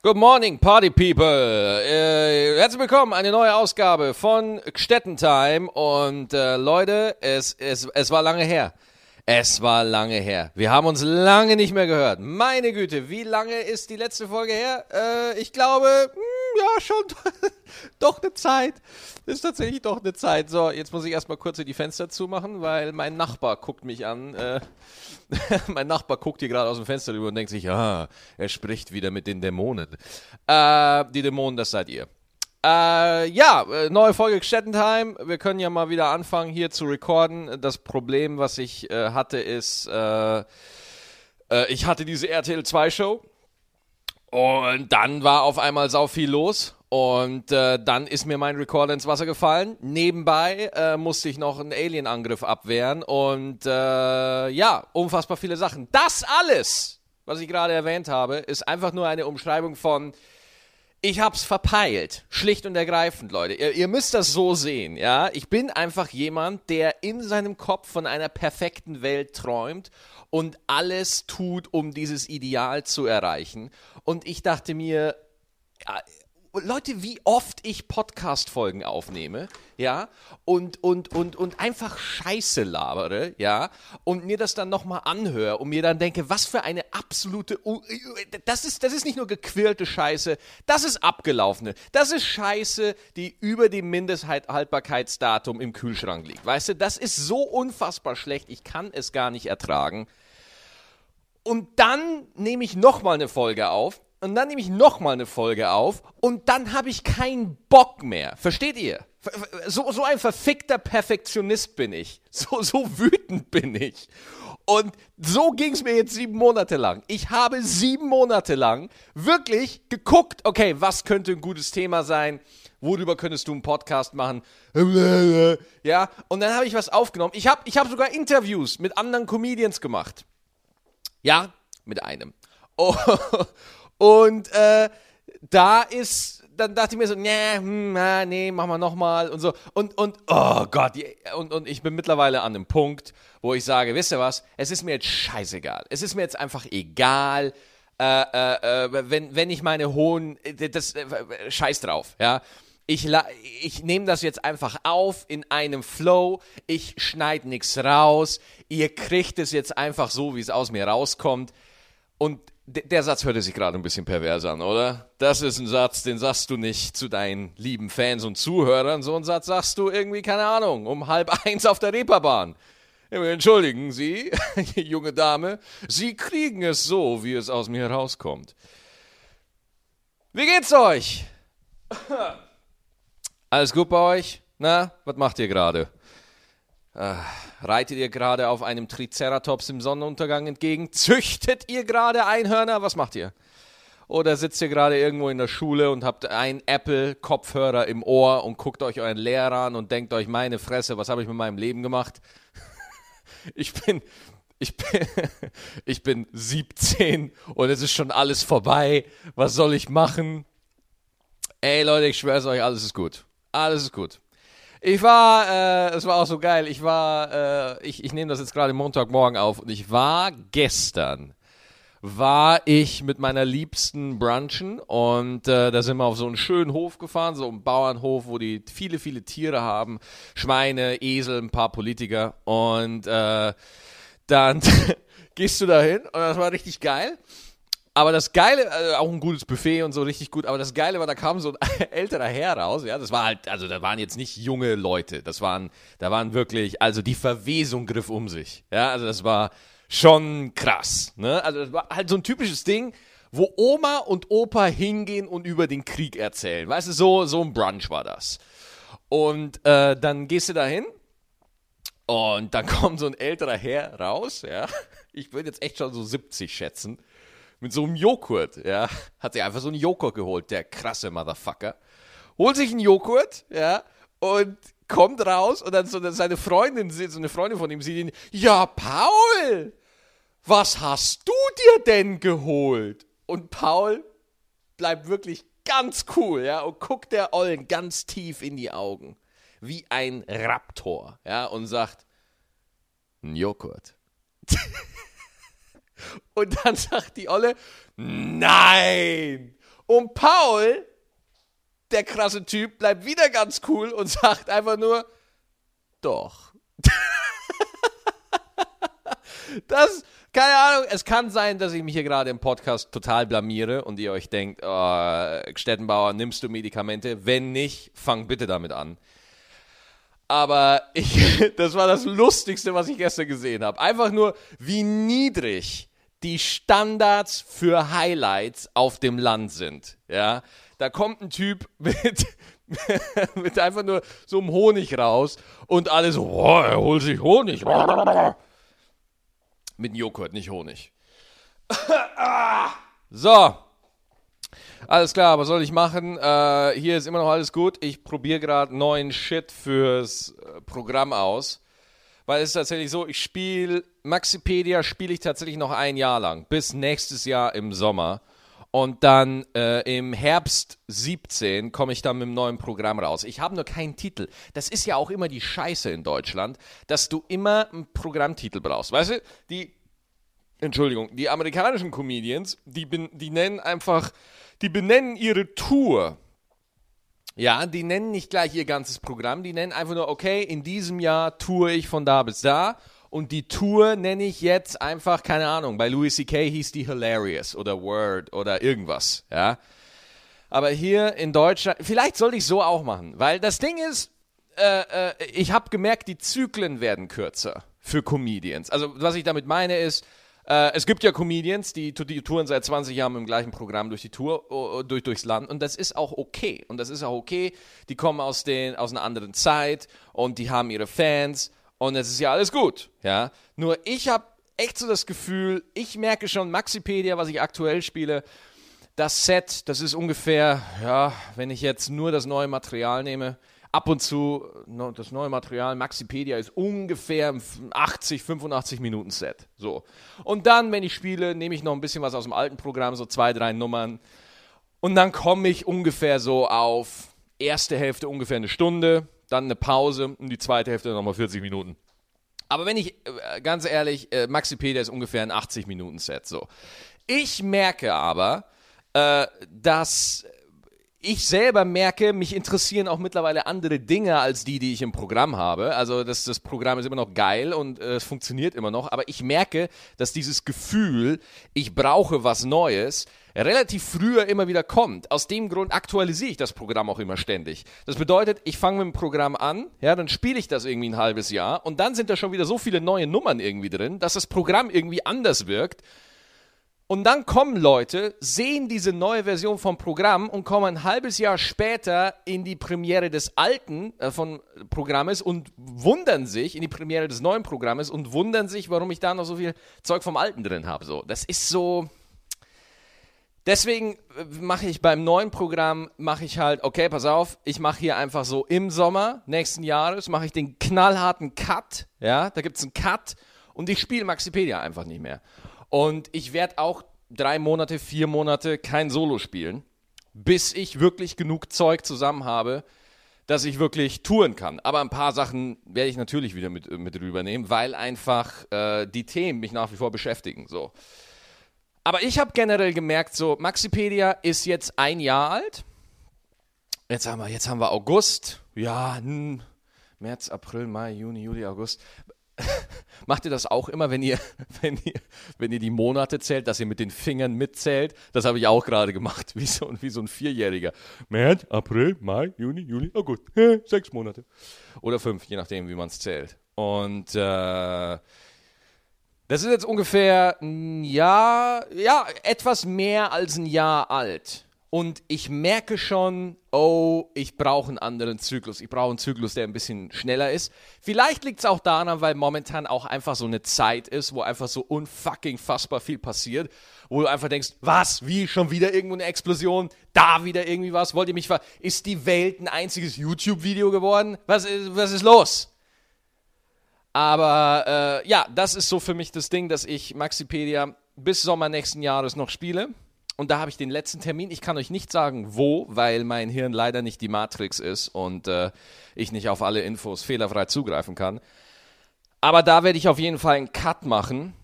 Good morning, Party People. Äh, herzlich willkommen, eine neue Ausgabe von Stettentime. Und äh, Leute, es, es, es war lange her. Es war lange her. Wir haben uns lange nicht mehr gehört. Meine Güte, wie lange ist die letzte Folge her? Äh, ich glaube, mh, hm, ja, schon doch eine Zeit. Ist tatsächlich doch eine Zeit. So, jetzt muss ich erstmal kurz die Fenster zumachen, weil mein Nachbar guckt mich an. Äh, mein Nachbar guckt hier gerade aus dem Fenster rüber und denkt sich, ah, er spricht wieder mit den Dämonen. Äh, die Dämonen, das seid ihr. Äh, ja, äh, neue Folge Stettentime. Wir können ja mal wieder anfangen hier zu recorden. Das Problem, was ich äh, hatte, ist, äh ich hatte diese RTL 2 Show und dann war auf einmal sau viel los und äh, dann ist mir mein Recorder ins Wasser gefallen. Nebenbei äh, musste ich noch einen Alien-Angriff abwehren. Und äh, ja, unfassbar viele Sachen. Das alles, was ich gerade erwähnt habe, ist einfach nur eine Umschreibung von ich hab's verpeilt. Schlicht und ergreifend, Leute. Ihr, ihr, müsst das so sehen, ja. Ich bin einfach jemand, der in seinem Kopf von einer perfekten Welt träumt und alles tut, um dieses Ideal zu erreichen. Und ich dachte mir, Leute, wie oft ich Podcast-Folgen aufnehme, ja, und, und, und, und einfach Scheiße labere, ja, und mir das dann nochmal anhöre und mir dann denke, was für eine absolute, das ist, das ist nicht nur gequirlte Scheiße, das ist abgelaufene, das ist Scheiße, die über dem Mindesthaltbarkeitsdatum im Kühlschrank liegt, weißt du, das ist so unfassbar schlecht, ich kann es gar nicht ertragen. Und dann nehme ich nochmal eine Folge auf und dann nehme ich nochmal eine Folge auf und dann habe ich keinen Bock mehr. Versteht ihr? So, so ein verfickter Perfektionist bin ich. So, so wütend bin ich. Und so ging es mir jetzt sieben Monate lang. Ich habe sieben Monate lang wirklich geguckt, okay, was könnte ein gutes Thema sein? Worüber könntest du einen Podcast machen? Ja, und dann habe ich was aufgenommen. Ich habe ich hab sogar Interviews mit anderen Comedians gemacht. Ja, mit einem. Oh, und äh, da ist, dann dachte ich mir so, nee, hm, nee, machen wir nochmal und so. Und, und, oh Gott, und, und ich bin mittlerweile an einem Punkt, wo ich sage, wisst ihr was, es ist mir jetzt scheißegal. Es ist mir jetzt einfach egal, äh, äh, äh wenn, wenn ich meine hohen, äh, das, äh, scheiß drauf, ja. Ich, ich nehme das jetzt einfach auf in einem Flow. Ich schneide nichts raus. Ihr kriegt es jetzt einfach so, wie es aus mir rauskommt. Und der Satz hörte sich gerade ein bisschen pervers an, oder? Das ist ein Satz, den sagst du nicht zu deinen lieben Fans und Zuhörern. So einen Satz sagst du irgendwie, keine Ahnung, um halb eins auf der Reeperbahn. Entschuldigen Sie, junge Dame, Sie kriegen es so, wie es aus mir herauskommt. Wie geht's euch? Alles gut bei euch? Na, was macht ihr gerade? Äh, reitet ihr gerade auf einem Triceratops im Sonnenuntergang entgegen? Züchtet ihr gerade Einhörner? Was macht ihr? Oder sitzt ihr gerade irgendwo in der Schule und habt einen Apple-Kopfhörer im Ohr und guckt euch euren Lehrer an und denkt euch, meine Fresse, was habe ich mit meinem Leben gemacht? ich bin, ich bin, ich bin 17 und es ist schon alles vorbei. Was soll ich machen? Ey Leute, ich schwöre es euch, alles ist gut. Alles ist gut. Ich war, äh, es war auch so geil. Ich war, äh, ich, ich nehme das jetzt gerade Montagmorgen auf und ich war gestern war ich mit meiner Liebsten brunchen und äh, da sind wir auf so einen schönen Hof gefahren, so einen Bauernhof, wo die viele, viele Tiere haben, Schweine, Esel, ein paar Politiker und äh, dann gehst du da hin und das war richtig geil. Aber das Geile, also auch ein gutes Buffet und so richtig gut, aber das Geile war, da kam so ein älterer Herr raus, ja, das war halt, also da waren jetzt nicht junge Leute, das waren, da waren wirklich, also die Verwesung griff um sich, ja, also das war schon krass, ne, also das war halt so ein typisches Ding, wo Oma und Opa hingehen und über den Krieg erzählen, weißt du, so, so ein Brunch war das. Und äh, dann gehst du da hin und dann kommt so ein älterer Herr raus, ja, ich würde jetzt echt schon so 70 schätzen, mit so einem Joghurt, ja. Hat sich einfach so einen Joghurt geholt, der krasse Motherfucker. Holt sich einen Joghurt, ja, und kommt raus und dann so seine Freundin, so eine Freundin von ihm sieht ihn, ja, Paul, was hast du dir denn geholt? Und Paul bleibt wirklich ganz cool, ja, und guckt der Ollen ganz tief in die Augen, wie ein Raptor, ja, und sagt, ein Joghurt. Und dann sagt die Olle, nein! Und Paul, der krasse Typ, bleibt wieder ganz cool und sagt einfach nur, doch. das, keine Ahnung, es kann sein, dass ich mich hier gerade im Podcast total blamiere und ihr euch denkt, oh, Stettenbauer, nimmst du Medikamente? Wenn nicht, fang bitte damit an. Aber ich, das war das Lustigste, was ich gestern gesehen habe. Einfach nur, wie niedrig die Standards für Highlights auf dem Land sind. Ja, da kommt ein Typ mit, mit einfach nur so einem Honig raus und alle so, oh, er holt sich Honig. Mit Joghurt, nicht Honig. so. Alles klar, was soll ich machen? Äh, hier ist immer noch alles gut. Ich probiere gerade neuen Shit fürs äh, Programm aus. Weil es ist tatsächlich so, ich spiele, Maxipedia spiele ich tatsächlich noch ein Jahr lang. Bis nächstes Jahr im Sommer. Und dann äh, im Herbst 17 komme ich dann mit einem neuen Programm raus. Ich habe nur keinen Titel. Das ist ja auch immer die Scheiße in Deutschland, dass du immer einen Programmtitel brauchst. Weißt du, die, Entschuldigung, die amerikanischen Comedians, die, die nennen einfach, die benennen ihre Tour. Ja, die nennen nicht gleich ihr ganzes Programm, die nennen einfach nur, okay, in diesem Jahr toure ich von da bis da und die Tour nenne ich jetzt einfach, keine Ahnung, bei Louis C.K. hieß die Hilarious oder Word oder irgendwas, ja. Aber hier in Deutschland, vielleicht sollte ich so auch machen, weil das Ding ist, äh, äh, ich habe gemerkt, die Zyklen werden kürzer für Comedians. Also was ich damit meine ist, äh, es gibt ja Comedians, die, die touren seit 20 Jahren im gleichen Programm durch die Tour, durch, durchs Land und das ist auch okay. Und das ist auch okay. Die kommen aus, den, aus einer anderen Zeit und die haben ihre Fans und es ist ja alles gut, ja. Nur ich habe echt so das Gefühl, ich merke schon, Maxipedia, was ich aktuell spiele, das Set, das ist ungefähr, ja, wenn ich jetzt nur das neue Material nehme, ab und zu, das neue Material, Maxipedia ist ungefähr 80, 85 Minuten Set. So. Und dann, wenn ich spiele, nehme ich noch ein bisschen was aus dem alten Programm, so zwei, drei Nummern. Und dann komme ich ungefähr so auf erste Hälfte ungefähr eine Stunde, dann eine Pause und die zweite Hälfte nochmal 40 Minuten. Aber wenn ich, äh, ganz ehrlich, äh, Maxipedia ist ungefähr ein 80 Minuten Set. So. Ich merke aber, äh, dass ich selber merke, mich interessieren auch mittlerweile andere Dinge als die, die ich im Programm habe. Also das, das Programm ist immer noch geil und äh, es funktioniert immer noch. Aber ich merke, dass dieses Gefühl, ich brauche was Neues, relativ früher immer wieder kommt. Aus dem Grund aktualisiere ich das Programm auch immer ständig. Das bedeutet, ich fange mit dem Programm an, ja, dann spiele ich das irgendwie ein halbes Jahr und dann sind da schon wieder so viele neue Nummern irgendwie drin, dass das Programm irgendwie anders wirkt und dann kommen Leute, sehen diese neue Version vom Programm und kommen ein halbes Jahr später in die Premiere des alten äh, von Programmes und wundern sich in die Premiere des neuen Programmes und wundern sich, warum ich da noch so viel Zeug vom alten drin habe. So, das ist so. Deswegen äh, mache ich beim neuen Programm mache ich halt, okay, pass auf, ich mache hier einfach so im Sommer nächsten Jahres mache ich den knallharten Cut, ja, da gibt es einen Cut und ich spiele Maxipedia einfach nicht mehr. Und ich werde auch drei Monate, vier Monate kein Solo spielen, bis ich wirklich genug Zeug zusammen habe, dass ich wirklich touren kann. Aber ein paar Sachen werde ich natürlich wieder mit, mit rübernehmen, weil einfach äh, die Themen mich nach wie vor beschäftigen. So. Aber ich habe generell gemerkt, so Maxipedia ist jetzt ein Jahr alt. Jetzt haben wir, jetzt haben wir August. Ja, hm, März, April, Mai, Juni, Juli, August. Macht ihr das auch immer, wenn ihr, wenn ihr, wenn ihr die Monate zählt, dass ihr mit den Fingern mitzählt? Das habe ich auch gerade gemacht, wie so, wie so ein Vierjähriger. März, April, Mai, Juni, Juli, oh gut, sechs Monate. Oder fünf, je nachdem, wie man es zählt. Und äh, das ist jetzt ungefähr ein Jahr, ja, etwas mehr als ein Jahr alt und ich merke schon, oh, ich brauche einen anderen Zyklus. Ich brauche einen Zyklus, der ein bisschen schneller ist. Vielleicht liegt es auch daran, weil momentan auch einfach so eine Zeit ist, wo einfach so unfucking fassbar viel passiert, wo du einfach denkst, was, wie, schon wieder irgendwo eine Explosion, da wieder irgendwie was, wollt ihr mich ver... Ist die Welt ein einziges YouTube-Video geworden? Was ist, was ist los? Aber äh, ja, das ist so für mich das Ding, dass ich Maxipedia bis Sommer nächsten Jahres noch spiele. Und da habe ich den letzten Termin. Ich kann euch nicht sagen, wo, weil mein Hirn leider nicht die Matrix ist und äh, ich nicht auf alle Infos fehlerfrei zugreifen kann. Aber da werde ich auf jeden Fall einen Cut machen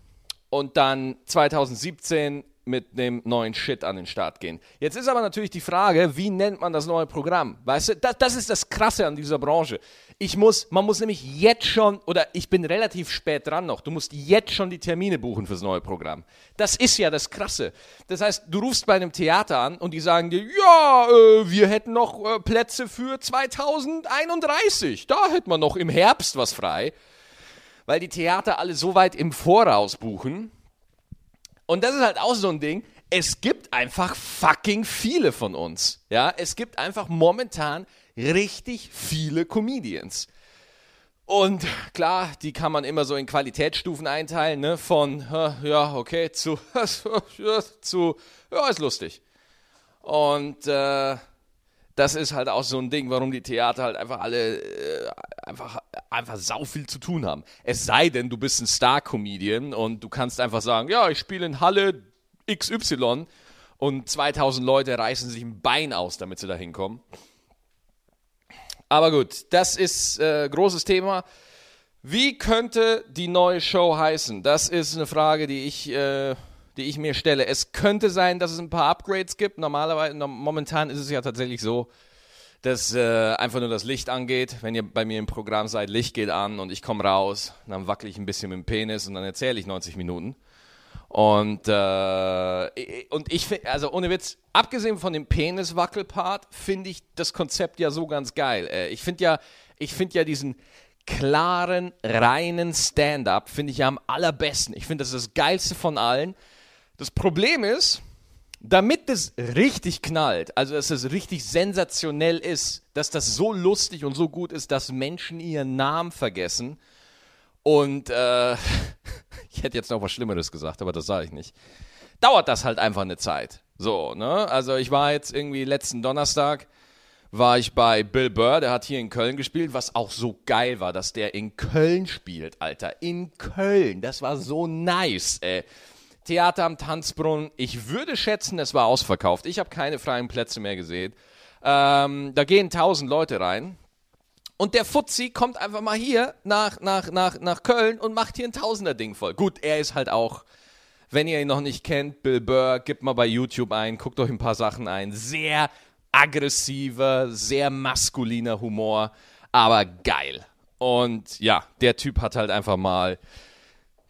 und dann 2017 mit dem neuen Shit an den Start gehen. Jetzt ist aber natürlich die Frage, wie nennt man das neue Programm? Weißt du, das, das ist das Krasse an dieser Branche. Ich muss, man muss nämlich jetzt schon, oder ich bin relativ spät dran noch, du musst jetzt schon die Termine buchen fürs neue Programm. Das ist ja das Krasse. Das heißt, du rufst bei einem Theater an und die sagen dir, ja, äh, wir hätten noch äh, Plätze für 2031. Da hätten wir noch im Herbst was frei. Weil die Theater alle so weit im Voraus buchen. Und das ist halt auch so ein Ding es gibt einfach fucking viele von uns. Ja, es gibt einfach momentan richtig viele Comedians. Und klar, die kann man immer so in Qualitätsstufen einteilen, ne? Von, ja, okay, zu, zu, ja, ist lustig. Und äh, das ist halt auch so ein Ding, warum die Theater halt einfach alle äh, einfach, einfach sau viel zu tun haben. Es sei denn, du bist ein Star-Comedian und du kannst einfach sagen, ja, ich spiele in Halle XY und 2000 Leute reißen sich ein Bein aus, damit sie da hinkommen. Aber gut, das ist äh, großes Thema. Wie könnte die neue Show heißen? Das ist eine Frage, die ich, äh, die ich mir stelle. Es könnte sein, dass es ein paar Upgrades gibt. Normalerweise, momentan ist es ja tatsächlich so, dass äh, einfach nur das Licht angeht. Wenn ihr bei mir im Programm seid, Licht geht an und ich komme raus, dann wackel ich ein bisschen mit dem Penis und dann erzähle ich 90 Minuten. Und, äh, und ich finde, also ohne Witz, abgesehen von dem Peniswackelpart, finde ich das Konzept ja so ganz geil. Äh, ich finde ja, ich ja diesen klaren, reinen Stand-up, finde ich ja am allerbesten. Ich finde, das ist das geilste von allen. Das Problem ist, damit es richtig knallt, also dass es richtig sensationell ist, dass das so lustig und so gut ist, dass Menschen ihren Namen vergessen, und äh, ich hätte jetzt noch was Schlimmeres gesagt, aber das sage ich nicht. Dauert das halt einfach eine Zeit. So, ne? Also ich war jetzt irgendwie letzten Donnerstag war ich bei Bill Burr, der hat hier in Köln gespielt, was auch so geil war, dass der in Köln spielt, Alter. In Köln. Das war so nice, ey. Theater am Tanzbrunnen. Ich würde schätzen, es war ausverkauft. Ich habe keine freien Plätze mehr gesehen. Ähm, da gehen tausend Leute rein. Und der Fuzzi kommt einfach mal hier nach, nach, nach, nach Köln und macht hier ein Tausender-Ding voll. Gut, er ist halt auch, wenn ihr ihn noch nicht kennt, Bill Burr, gebt mal bei YouTube ein, guckt euch ein paar Sachen ein. Sehr aggressiver, sehr maskuliner Humor, aber geil. Und ja, der Typ hat halt einfach mal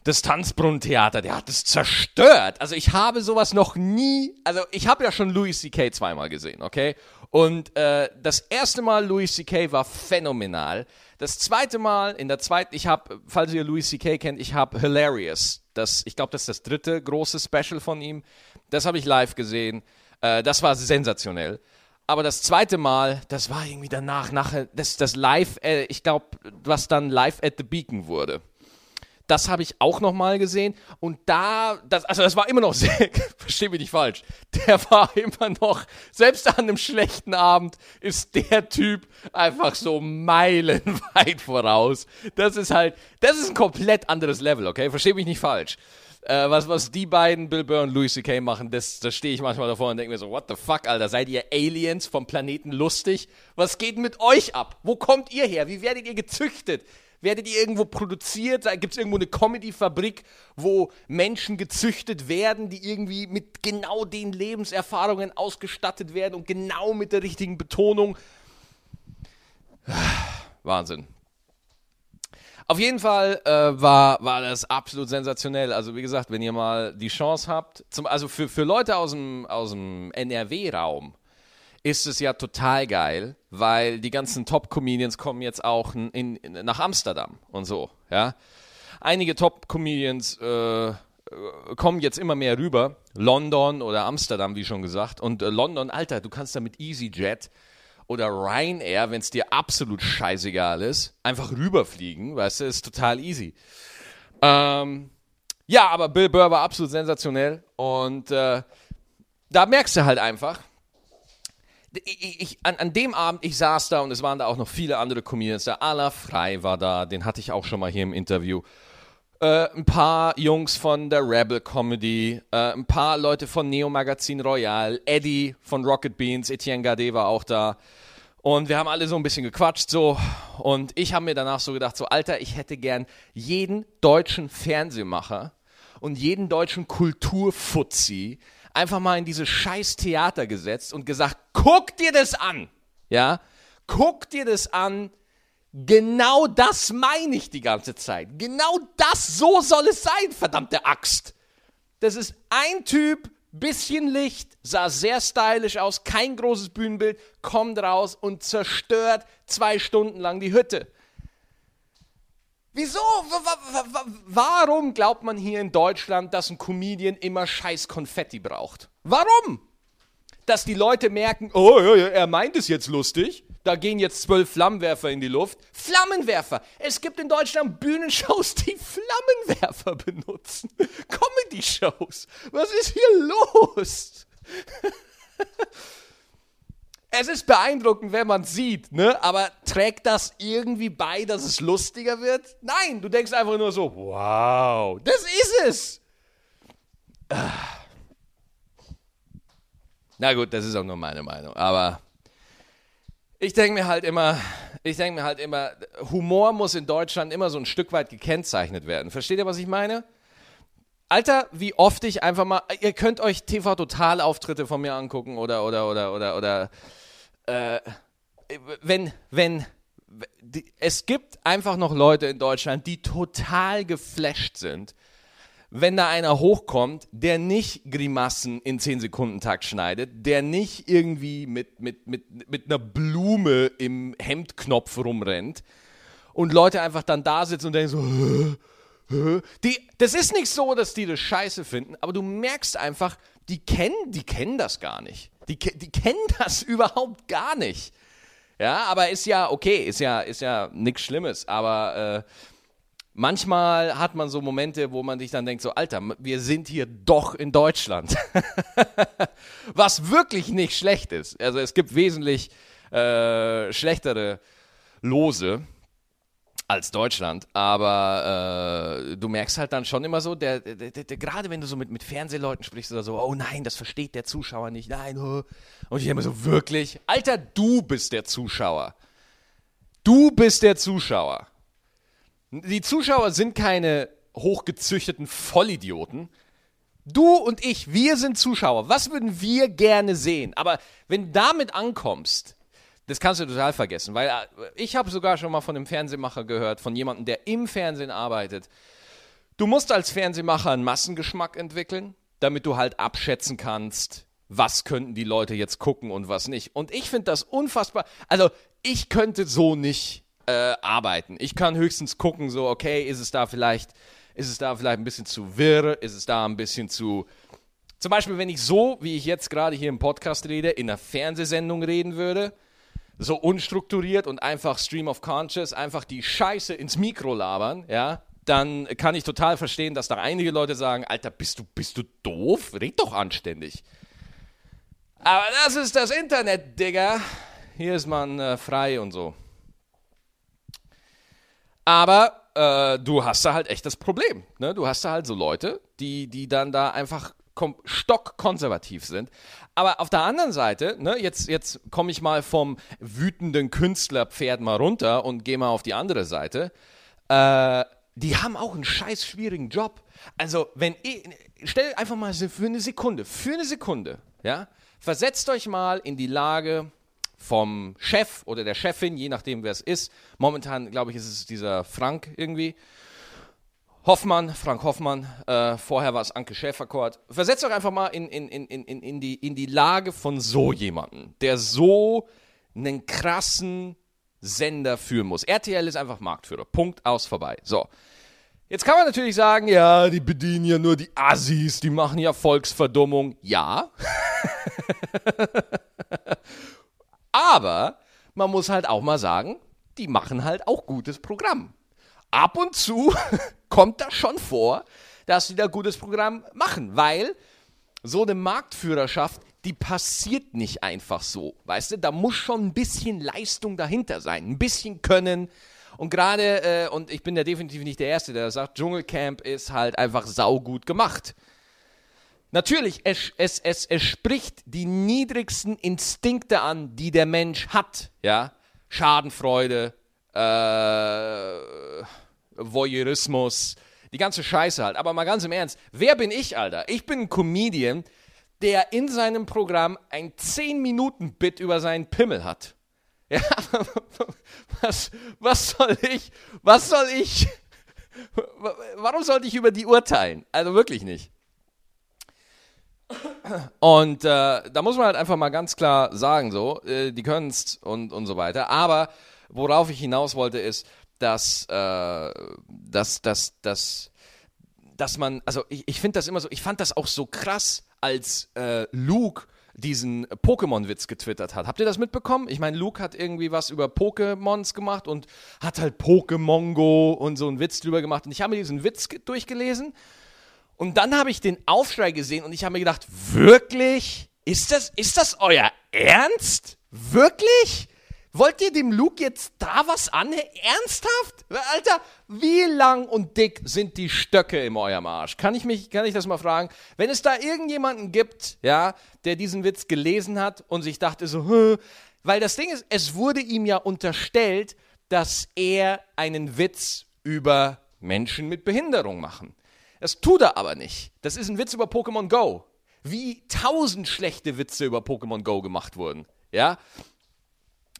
das Tanzbrunnentheater, der hat es zerstört. Also ich habe sowas noch nie, also ich habe ja schon Louis C.K. zweimal gesehen, okay? Und äh, das erste Mal Louis C.K. war phänomenal. Das zweite Mal, in der zweiten, ich habe, falls ihr Louis C.K. kennt, ich habe Hilarious. Das, ich glaube, das ist das dritte große Special von ihm. Das habe ich live gesehen. Äh, das war sensationell. Aber das zweite Mal, das war irgendwie danach, nachher, das, das Live, äh, ich glaube, was dann Live at the Beacon wurde. Das habe ich auch nochmal gesehen. Und da, das, also das war immer noch sehr, verstehe mich nicht falsch, der war immer noch, selbst an einem schlechten Abend ist der Typ einfach so meilenweit voraus. Das ist halt, das ist ein komplett anderes Level, okay? Verstehe mich nicht falsch. Äh, was, was die beiden, Bill Burr und Louis C.K. machen, das, das stehe ich manchmal davor und denke mir so, what the fuck, Alter, seid ihr Aliens vom Planeten lustig? Was geht mit euch ab? Wo kommt ihr her? Wie werdet ihr gezüchtet? Werdet ihr irgendwo produziert? Gibt es irgendwo eine Comedy-Fabrik, wo Menschen gezüchtet werden, die irgendwie mit genau den Lebenserfahrungen ausgestattet werden und genau mit der richtigen Betonung? Wahnsinn. Auf jeden Fall äh, war, war das absolut sensationell. Also wie gesagt, wenn ihr mal die Chance habt, zum, also für, für Leute aus dem, aus dem NRW-Raum, ist es ja total geil, weil die ganzen Top-Comedians kommen jetzt auch in, in, nach Amsterdam und so, ja. Einige Top-Comedians äh, kommen jetzt immer mehr rüber, London oder Amsterdam, wie schon gesagt. Und äh, London, Alter, du kannst da mit EasyJet oder Ryanair, wenn es dir absolut scheißegal ist, einfach rüberfliegen, weißt du, ist total easy. Ähm, ja, aber Bill Burr war absolut sensationell und äh, da merkst du halt einfach, ich, ich, an, an, dem Abend, ich saß da und es waren da auch noch viele andere Comedians. Der Ala Frei war da, den hatte ich auch schon mal hier im Interview. Äh, ein paar Jungs von der Rebel Comedy, äh, ein paar Leute von Neo Magazin Royal, Eddie von Rocket Beans, Etienne Gade war auch da. Und wir haben alle so ein bisschen gequatscht so. Und ich habe mir danach so gedacht, so Alter, ich hätte gern jeden deutschen Fernsehmacher und jeden deutschen Kulturfuzzi einfach mal in dieses scheiß Theater gesetzt und gesagt, guck dir das an. Ja? Guck dir das an. Genau das meine ich die ganze Zeit. Genau das, so soll es sein, verdammte Axt. Das ist ein Typ, bisschen Licht, sah sehr stylisch aus, kein großes Bühnenbild, kommt raus und zerstört zwei Stunden lang die Hütte. Wieso? Warum glaubt man hier in Deutschland, dass ein Comedian immer scheiß Konfetti braucht? Warum? Dass die Leute merken, oh, er meint es jetzt lustig. Da gehen jetzt zwölf Flammenwerfer in die Luft. Flammenwerfer! Es gibt in Deutschland Bühnenshows, die Flammenwerfer benutzen. Comedy-Shows. Was ist hier los? es ist beeindruckend, wenn man sieht, ne? Aber trägt das irgendwie bei, dass es lustiger wird? Nein, du denkst einfach nur so, wow, das ist es. Na gut, das ist auch nur meine Meinung, aber ich denke mir halt immer, ich denke mir halt immer, Humor muss in Deutschland immer so ein Stück weit gekennzeichnet werden. Versteht ihr, was ich meine? Alter, wie oft ich einfach mal, ihr könnt euch TV-Total-Auftritte von mir angucken oder, oder, oder, oder, oder, äh, wenn, wenn, die, es gibt einfach noch Leute in Deutschland, die total geflasht sind wenn da einer hochkommt, der nicht Grimassen in 10 Sekunden Takt schneidet, der nicht irgendwie mit, mit, mit, mit einer Blume im Hemdknopf rumrennt und Leute einfach dann da sitzen und denken so, die, das ist nicht so, dass die das scheiße finden, aber du merkst einfach, die kennen, die kennen das gar nicht. Die, die kennen das überhaupt gar nicht. Ja, aber ist ja okay, ist ja, ist ja nichts Schlimmes, aber äh, manchmal hat man so Momente, wo man sich dann denkt, so Alter, wir sind hier doch in Deutschland. Was wirklich nicht schlecht ist. Also es gibt wesentlich äh, schlechtere Lose als Deutschland, aber äh, du merkst halt dann schon immer so, der, der, der, der gerade wenn du so mit, mit Fernsehleuten sprichst oder so, oh nein, das versteht der Zuschauer nicht, nein, oh. und ich immer so, wirklich, Alter, du bist der Zuschauer. Du bist der Zuschauer. Die Zuschauer sind keine hochgezüchteten Vollidioten. Du und ich, wir sind Zuschauer. Was würden wir gerne sehen? Aber wenn du damit ankommst, das kannst du total vergessen, weil äh, ich habe sogar schon mal von einem Fernsehmacher gehört, von jemandem, der im Fernsehen arbeitet. Du musst als Fernsehmacher einen Massengeschmack entwickeln, damit du halt abschätzen kannst, was könnten die Leute jetzt gucken und was nicht. Und ich finde das unfassbar. Also, ich könnte so nicht äh, arbeiten. Ich kann höchstens gucken, so, okay, ist es da vielleicht, ist es da vielleicht ein bisschen zu wirr, ist es da ein bisschen zu. Zum Beispiel, wenn ich so, wie ich jetzt gerade hier im Podcast rede, in einer Fernsehsendung reden würde, so unstrukturiert und einfach Stream of Conscious, einfach die Scheiße ins Mikro labern, ja, dann kann ich total verstehen, dass da einige Leute sagen, Alter, bist du, bist du doof? Red doch anständig. Aber das ist das Internet, Digga. Hier ist man äh, frei und so. Aber äh, du hast da halt echt das Problem. Ne? Du hast da halt so Leute, die, die dann da einfach stockkonservativ sind. Aber auf der anderen Seite, ne, jetzt, jetzt komme ich mal vom wütenden Künstlerpferd mal runter und gehe mal auf die andere Seite. Äh, die haben auch einen scheiß schwierigen Job. Also, wenn ich, stell einfach mal für eine Sekunde, für eine Sekunde, ja, versetzt euch mal in die Lage vom Chef oder der Chefin, je nachdem wer es ist. Momentan, glaube ich, ist es dieser Frank irgendwie. Hoffmann, Frank Hoffmann, äh, vorher war es Anke Schäferkort. Versetzt euch einfach mal in, in, in, in, in, die, in die Lage von so jemandem, der so einen krassen Sender führen muss. RTL ist einfach Marktführer. Punkt aus vorbei. So. Jetzt kann man natürlich sagen, ja, die bedienen ja nur die Assis, die machen ja Volksverdummung. Ja. Aber man muss halt auch mal sagen, die machen halt auch gutes Programm. Ab und zu kommt das schon vor, dass sie da gutes Programm machen, weil so eine Marktführerschaft, die passiert nicht einfach so. Weißt du, da muss schon ein bisschen Leistung dahinter sein, ein bisschen Können. Und gerade, äh, und ich bin ja definitiv nicht der Erste, der sagt, Dschungelcamp ist halt einfach saugut gemacht. Natürlich, es, es, es, es spricht die niedrigsten Instinkte an, die der Mensch hat. Ja? Schadenfreude, äh, Voyeurismus, die ganze Scheiße halt. Aber mal ganz im Ernst, wer bin ich, Alter? Ich bin ein Comedian, der in seinem Programm ein 10-Minuten-Bit über seinen Pimmel hat. Ja, was, was soll ich, was soll ich, warum sollte ich über die urteilen? Also wirklich nicht. Und äh, da muss man halt einfach mal ganz klar sagen, so, äh, die es und, und so weiter. Aber worauf ich hinaus wollte, ist, dass, äh, dass, dass, dass, dass man, also ich, ich finde das immer so, ich fand das auch so krass, als äh, Luke diesen Pokémon-Witz getwittert hat. Habt ihr das mitbekommen? Ich meine, Luke hat irgendwie was über Pokémons gemacht und hat halt Pokémongo und so einen Witz drüber gemacht. Und ich habe mir diesen Witz durchgelesen und dann habe ich den Aufschrei gesehen und ich habe mir gedacht, wirklich? Ist das, ist das euer Ernst? Wirklich? Wollt ihr dem Luke jetzt da was an? Ernsthaft? Alter, wie lang und dick sind die Stöcke in eurem Arsch? Kann ich mich, kann ich das mal fragen? Wenn es da irgendjemanden gibt, ja, der diesen Witz gelesen hat und sich dachte so, Hö, weil das Ding ist, es wurde ihm ja unterstellt, dass er einen Witz über Menschen mit Behinderung machen. Das tut er aber nicht. Das ist ein Witz über Pokémon Go. Wie tausend schlechte Witze über Pokémon Go gemacht wurden. Ja?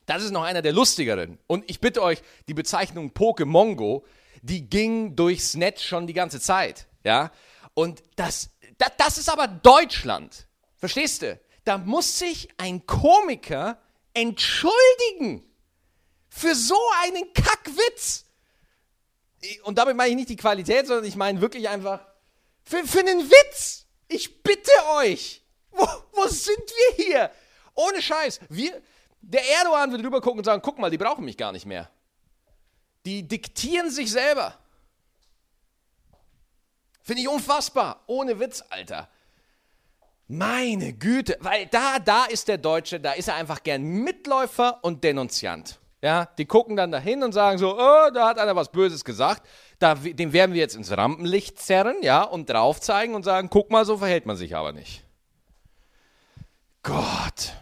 Das ist noch einer der lustigeren. Und ich bitte euch, die Bezeichnung Pokémon Go, die ging durchs Netz schon die ganze Zeit. Ja? Und das, das, das ist aber Deutschland. Verstehst du? Da muss sich ein Komiker entschuldigen für so einen Kackwitz und damit meine ich nicht die Qualität, sondern ich meine wirklich einfach für, für einen Witz. Ich bitte euch. Wo, wo sind wir hier? Ohne Scheiß. Wir, der Erdogan wird drüber gucken und sagen, guck mal, die brauchen mich gar nicht mehr. Die diktieren sich selber. Finde ich unfassbar. Ohne Witz, Alter. Meine Güte, weil da, da ist der Deutsche, da ist er einfach gern Mitläufer und Denunziant. Ja, die gucken dann dahin und sagen so, oh, da hat einer was Böses gesagt. Da, den werden wir jetzt ins Rampenlicht zerren, ja, und drauf zeigen und sagen, guck mal, so verhält man sich aber nicht. Gott.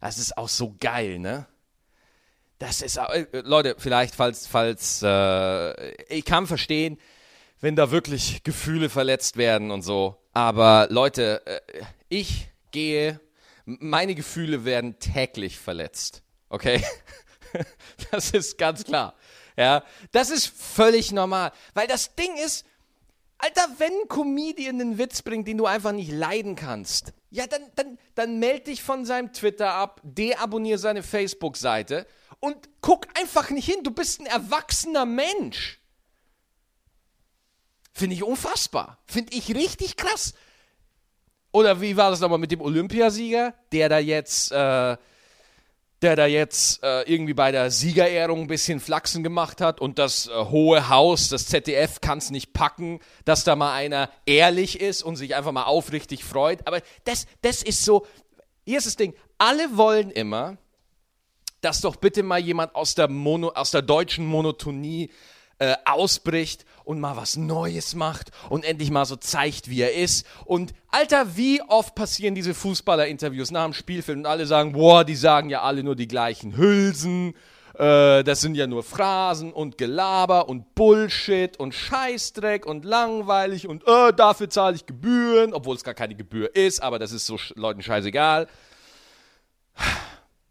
Das ist auch so geil, ne? Das ist, äh, Leute, vielleicht, falls, falls, äh, ich kann verstehen, wenn da wirklich Gefühle verletzt werden und so. Aber Leute, äh, ich gehe meine Gefühle werden täglich verletzt. Okay? Das ist ganz klar. Ja, das ist völlig normal. Weil das Ding ist, Alter, wenn ein Comedian einen Witz bringt, den du einfach nicht leiden kannst, ja, dann, dann, dann meld dich von seinem Twitter ab, deabonnier seine Facebook-Seite und guck einfach nicht hin. Du bist ein erwachsener Mensch. Finde ich unfassbar. Finde ich richtig krass. Oder wie war das nochmal mit dem Olympiasieger, der da jetzt, äh, der da jetzt äh, irgendwie bei der Siegerehrung ein bisschen Flachsen gemacht hat und das äh, hohe Haus, das ZDF kann es nicht packen, dass da mal einer ehrlich ist und sich einfach mal aufrichtig freut. Aber das, das ist so, hier ist das Ding, alle wollen immer, dass doch bitte mal jemand aus der, Mono, aus der deutschen Monotonie äh, ausbricht und mal was Neues macht und endlich mal so zeigt, wie er ist. Und Alter, wie oft passieren diese Fußballer-Interviews nach dem Spielfilm und alle sagen, boah, die sagen ja alle nur die gleichen Hülsen, äh, das sind ja nur Phrasen und Gelaber und Bullshit und Scheißdreck und langweilig und äh, dafür zahle ich Gebühren, obwohl es gar keine Gebühr ist, aber das ist so Leuten scheißegal.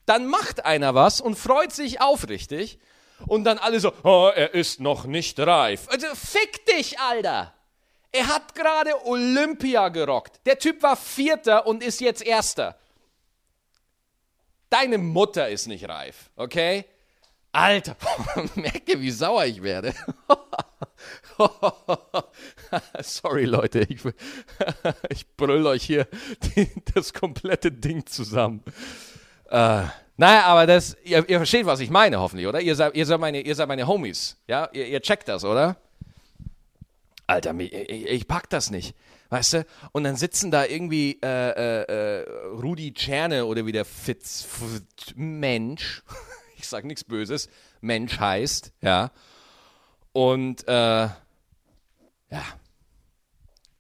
Dann macht einer was und freut sich aufrichtig und dann alle so, oh, er ist noch nicht reif. Also fick dich, Alter! Er hat gerade Olympia gerockt. Der Typ war Vierter und ist jetzt Erster. Deine Mutter ist nicht reif, okay? Alter, merke, wie sauer ich werde. Sorry, Leute, ich, ich brüll euch hier die, das komplette Ding zusammen. Äh, naja, aber das, ihr, ihr, versteht, was ich meine, hoffentlich, oder? Ihr seid, ihr seid, meine, ihr seid meine Homies, ja? Ihr, ihr checkt das, oder? Alter, ich, ich pack das nicht, weißt du? Und dann sitzen da irgendwie äh, äh, äh Rudi Czerne oder wie der Fitz, Mensch, ich sag nichts Böses, Mensch heißt, ja? Und, äh, ja,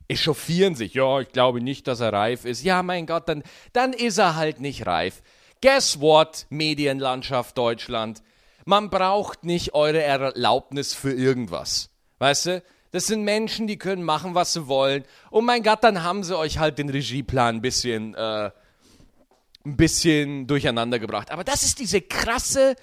echauffieren sich. Ja, ich glaube nicht, dass er reif ist. Ja, mein Gott, dann, dann ist er halt nicht reif. Guess what, Medienlandschaft Deutschland? Man braucht nicht eure Erlaubnis für irgendwas. Weißt du? Das sind Menschen, die können machen, was sie wollen. Und mein Gott, dann haben sie euch halt den Regieplan ein bisschen, äh, ein bisschen durcheinander gebracht. Aber das ist diese krasse,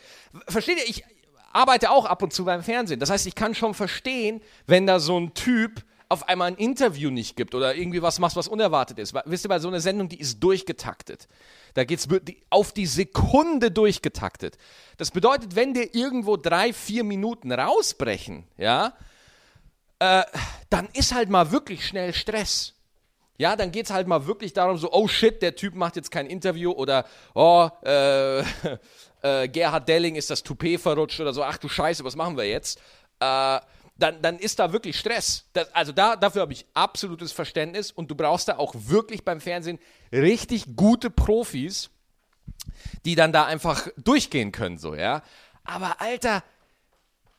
versteht ihr, ich arbeite auch ab und zu beim Fernsehen. Das heißt, ich kann schon verstehen, wenn da so ein Typ auf einmal ein Interview nicht gibt oder irgendwie was macht, was unerwartet ist. Wisst ihr, bei so einer Sendung, die ist durchgetaktet. Da geht es auf die Sekunde durchgetaktet. Das bedeutet, wenn dir irgendwo drei, vier Minuten rausbrechen, ja, äh, dann ist halt mal wirklich schnell Stress. Ja, dann geht es halt mal wirklich darum, so, oh shit, der Typ macht jetzt kein Interview oder, oh, äh, äh, Gerhard Delling ist das Toupet verrutscht oder so, ach du Scheiße, was machen wir jetzt? Äh, dann, dann ist da wirklich Stress. Das, also da, dafür habe ich absolutes Verständnis und du brauchst da auch wirklich beim Fernsehen richtig gute Profis, die dann da einfach durchgehen können, so, ja. Aber Alter,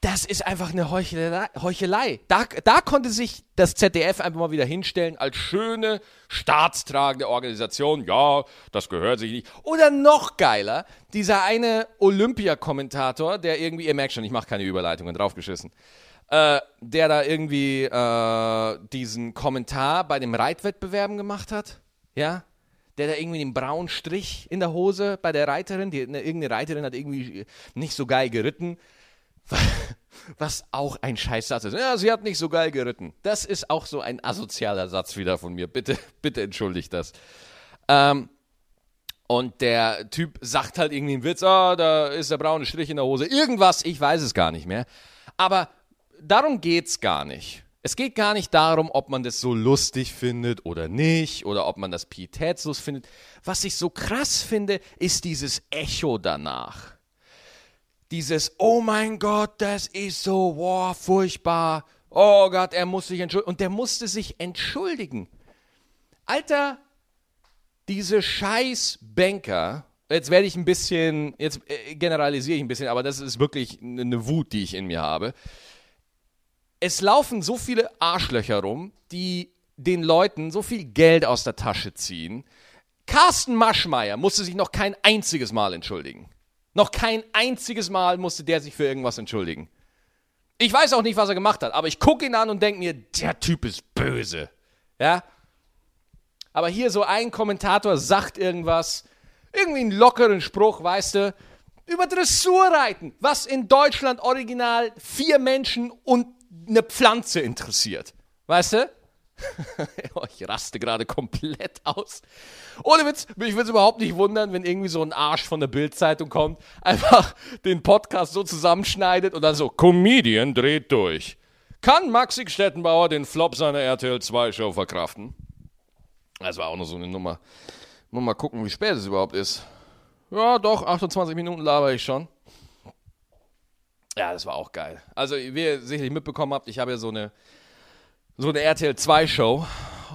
das ist einfach eine Heuchelei. Heuchelei. Da, da konnte sich das ZDF einfach mal wieder hinstellen als schöne, staatstragende Organisation. Ja, das gehört sich nicht. Oder noch geiler, dieser eine Olympia-Kommentator, der irgendwie, ihr merkt schon, ich mache keine Überleitungen, draufgeschissen, äh, der da irgendwie äh, diesen Kommentar bei dem Reitwettbewerben gemacht hat. Ja, der da irgendwie den braunen Strich in der Hose bei der Reiterin, die, ne, irgendeine Reiterin hat irgendwie nicht so geil geritten. Was auch ein Scheißsatz ist. Ja, sie hat nicht so geil geritten. Das ist auch so ein asozialer Satz wieder von mir. Bitte, bitte entschuldigt das. Ähm, und der Typ sagt halt irgendwie einen Witz, oh, da ist der braune Strich in der Hose. Irgendwas, ich weiß es gar nicht mehr. Aber darum geht's gar nicht. Es geht gar nicht darum, ob man das so lustig findet oder nicht, oder ob man das pietätslos findet. Was ich so krass finde, ist dieses Echo danach dieses, oh mein Gott, das ist so, wow, furchtbar. Oh Gott, er muss sich entschuldigen. Und der musste sich entschuldigen. Alter, diese scheiß Banker, jetzt werde ich ein bisschen, jetzt äh, generalisiere ich ein bisschen, aber das ist wirklich eine Wut, die ich in mir habe. Es laufen so viele Arschlöcher rum, die den Leuten so viel Geld aus der Tasche ziehen. Carsten Maschmeyer musste sich noch kein einziges Mal entschuldigen. Noch kein einziges Mal musste der sich für irgendwas entschuldigen. Ich weiß auch nicht, was er gemacht hat, aber ich gucke ihn an und denke mir, der Typ ist böse. Ja? Aber hier so ein Kommentator sagt irgendwas, irgendwie einen lockeren Spruch, weißt du, über Dressurreiten, was in Deutschland original vier Menschen und eine Pflanze interessiert. Weißt du? Oh, ich raste gerade komplett aus. Ohne Witz, mich würde es überhaupt nicht wundern, wenn irgendwie so ein Arsch von der Bildzeitung kommt, einfach den Podcast so zusammenschneidet und dann so, Comedian dreht durch. Kann Maxi Stettenbauer den Flop seiner RTL 2 Show verkraften? Das war auch noch so eine Nummer. Muss mal gucken, wie spät es überhaupt ist. Ja, doch, 28 Minuten laber ich schon. Ja, das war auch geil. Also, wie ihr sicherlich mitbekommen habt, ich habe ja so eine so eine RTL 2 Show.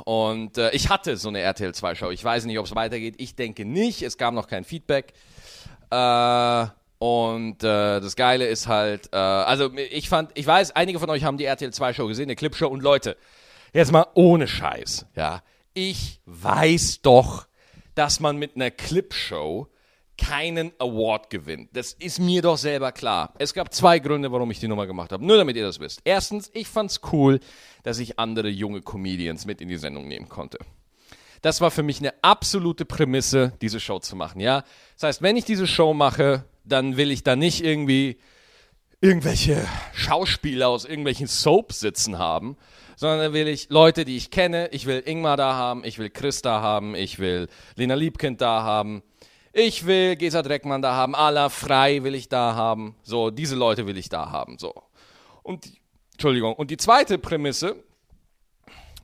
Und äh, ich hatte so eine RTL 2 Show. Ich weiß nicht, ob es weitergeht. Ich denke nicht. Es gab noch kein Feedback. Äh, und äh, das Geile ist halt, äh, also ich fand, ich weiß, einige von euch haben die RTL 2 Show gesehen, eine Clipshow. Und Leute, jetzt mal ohne Scheiß, ja. Ich weiß doch, dass man mit einer Clipshow keinen Award gewinnt. Das ist mir doch selber klar. Es gab zwei Gründe, warum ich die Nummer gemacht habe. Nur damit ihr das wisst. Erstens, ich fand's cool, dass ich andere junge Comedians mit in die Sendung nehmen konnte. Das war für mich eine absolute Prämisse, diese Show zu machen, ja. Das heißt, wenn ich diese Show mache, dann will ich da nicht irgendwie irgendwelche Schauspieler aus irgendwelchen Soaps sitzen haben, sondern dann will ich Leute, die ich kenne. Ich will Ingmar da haben, ich will Chris da haben, ich will Lena Liebkind da haben, ich will Gesa Dreckmann da haben, Ala Frei will ich da haben. So, diese Leute will ich da haben. So. Und, Entschuldigung. Und die zweite Prämisse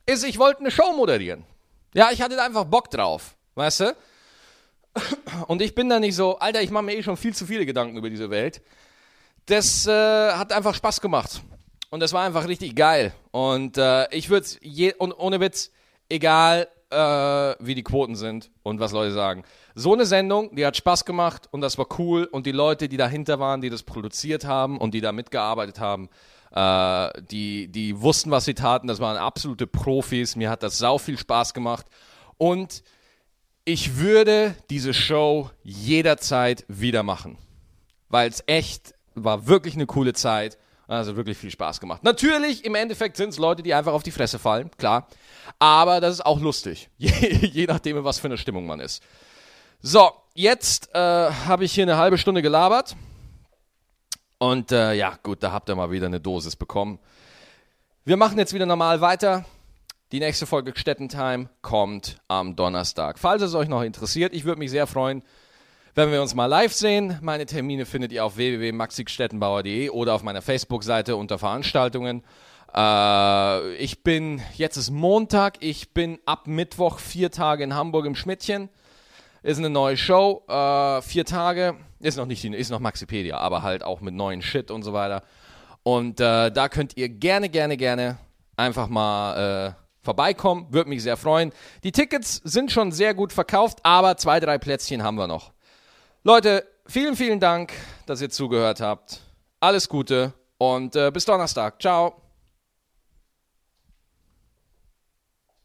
ist, ich wollte eine Show moderieren. Ja, ich hatte da einfach Bock drauf. Weißt du? Und ich bin da nicht so, Alter, ich mache mir eh schon viel zu viele Gedanken über diese Welt. Das äh, hat einfach Spaß gemacht. Und das war einfach richtig geil. Und äh, ich würde ohne Witz, egal äh, wie die Quoten sind und was Leute sagen. So eine Sendung, die hat Spaß gemacht und das war cool und die Leute, die dahinter waren, die das produziert haben und die da mitgearbeitet haben, äh, die, die wussten, was sie taten. Das waren absolute Profis. Mir hat das sau viel Spaß gemacht und ich würde diese Show jederzeit wieder machen, weil es echt war wirklich eine coole Zeit. Also wirklich viel Spaß gemacht. Natürlich, im Endeffekt sind es Leute, die einfach auf die Fresse fallen, klar. Aber das ist auch lustig. Je, je nachdem, in was für eine Stimmung man ist. So, jetzt äh, habe ich hier eine halbe Stunde gelabert. Und äh, ja, gut, da habt ihr mal wieder eine Dosis bekommen. Wir machen jetzt wieder normal weiter. Die nächste Folge Stettentime kommt am Donnerstag. Falls es euch noch interessiert, ich würde mich sehr freuen, wenn wir uns mal live sehen. Meine Termine findet ihr auf www.maxixstettenbauer.de oder auf meiner Facebook-Seite unter Veranstaltungen. Äh, ich bin, jetzt ist Montag, ich bin ab Mittwoch vier Tage in Hamburg im Schmidtchen. Ist eine neue Show, äh, vier Tage. Ist noch nicht, ist noch Maxipedia, aber halt auch mit neuen Shit und so weiter. Und äh, da könnt ihr gerne, gerne, gerne einfach mal äh, vorbeikommen. Würde mich sehr freuen. Die Tickets sind schon sehr gut verkauft, aber zwei, drei Plätzchen haben wir noch. Leute, vielen, vielen Dank, dass ihr zugehört habt. Alles Gute und äh, bis Donnerstag. Ciao.